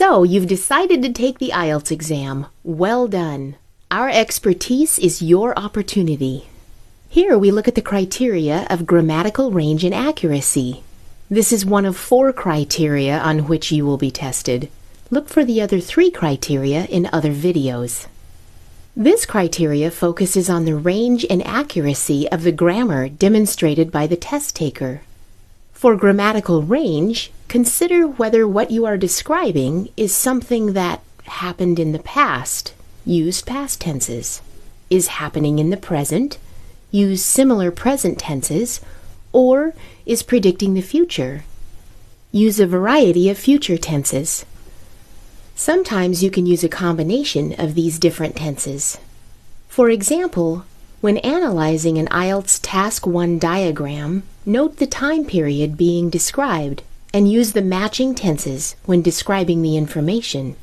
So, you've decided to take the IELTS exam. Well done. Our expertise is your opportunity. Here we look at the criteria of grammatical range and accuracy. This is one of four criteria on which you will be tested. Look for the other three criteria in other videos. This criteria focuses on the range and accuracy of the grammar demonstrated by the test taker. For grammatical range, consider whether what you are describing is something that happened in the past, use past tenses, is happening in the present, use similar present tenses, or is predicting the future. Use a variety of future tenses. Sometimes you can use a combination of these different tenses. For example, when analyzing an IELTS Task 1 diagram, note the time period being described and use the matching tenses when describing the information.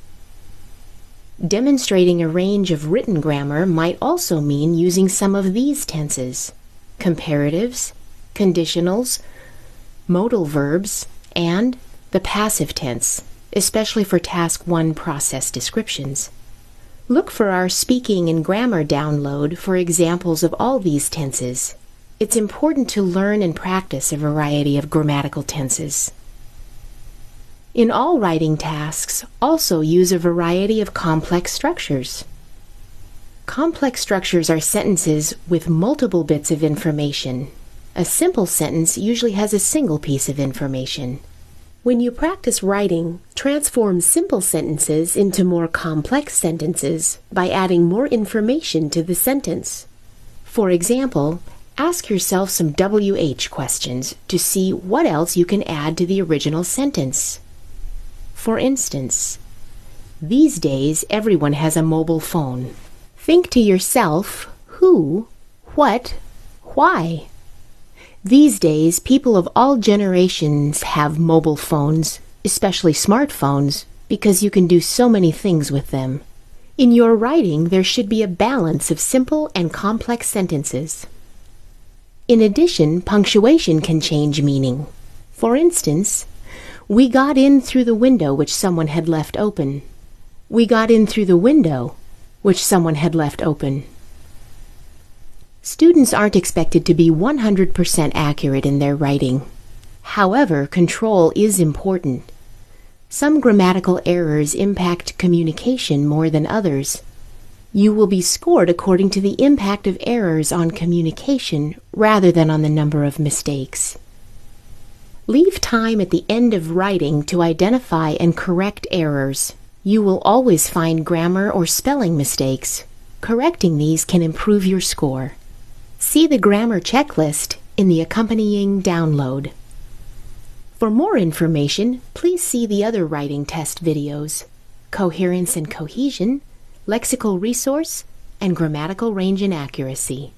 Demonstrating a range of written grammar might also mean using some of these tenses comparatives, conditionals, modal verbs, and the passive tense, especially for Task 1 process descriptions. Look for our speaking and grammar download for examples of all these tenses. It's important to learn and practice a variety of grammatical tenses. In all writing tasks, also use a variety of complex structures. Complex structures are sentences with multiple bits of information. A simple sentence usually has a single piece of information. When you practice writing, transform simple sentences into more complex sentences by adding more information to the sentence. For example, ask yourself some WH questions to see what else you can add to the original sentence. For instance, these days everyone has a mobile phone. Think to yourself who, what, why. These days, people of all generations have mobile phones, especially smartphones, because you can do so many things with them. In your writing, there should be a balance of simple and complex sentences. In addition, punctuation can change meaning. For instance, we got in through the window which someone had left open. We got in through the window which someone had left open. Students aren't expected to be 100% accurate in their writing. However, control is important. Some grammatical errors impact communication more than others. You will be scored according to the impact of errors on communication rather than on the number of mistakes. Leave time at the end of writing to identify and correct errors. You will always find grammar or spelling mistakes. Correcting these can improve your score. See the grammar checklist in the accompanying download. For more information, please see the other writing test videos Coherence and Cohesion, Lexical Resource, and Grammatical Range and Accuracy.